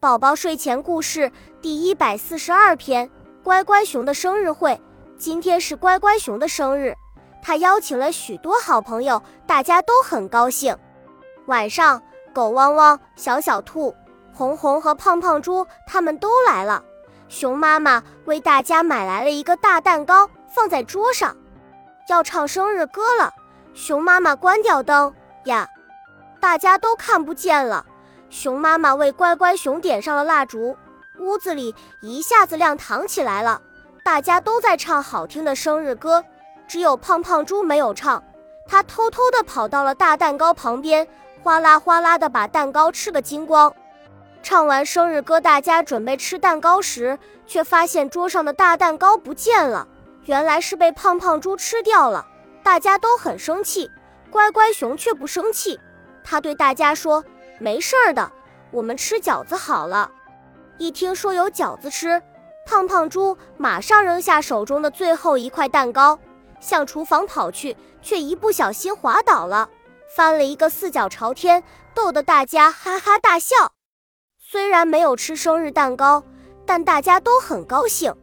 宝宝睡前故事第一百四十二篇：乖乖熊的生日会。今天是乖乖熊的生日，他邀请了许多好朋友，大家都很高兴。晚上，狗汪汪、小小兔、红红和胖胖猪他们都来了。熊妈妈为大家买来了一个大蛋糕，放在桌上。要唱生日歌了，熊妈妈关掉灯呀，大家都看不见了。熊妈妈为乖乖熊点上了蜡烛，屋子里一下子亮堂起来了。大家都在唱好听的生日歌，只有胖胖猪没有唱。他偷偷地跑到了大蛋糕旁边，哗啦哗啦地把蛋糕吃个精光。唱完生日歌，大家准备吃蛋糕时，却发现桌上的大蛋糕不见了。原来是被胖胖猪吃掉了。大家都很生气，乖乖熊却不生气。他对大家说。没事儿的，我们吃饺子好了。一听说有饺子吃，胖胖猪马上扔下手中的最后一块蛋糕，向厨房跑去，却一不小心滑倒了，翻了一个四脚朝天，逗得大家哈哈大笑。虽然没有吃生日蛋糕，但大家都很高兴。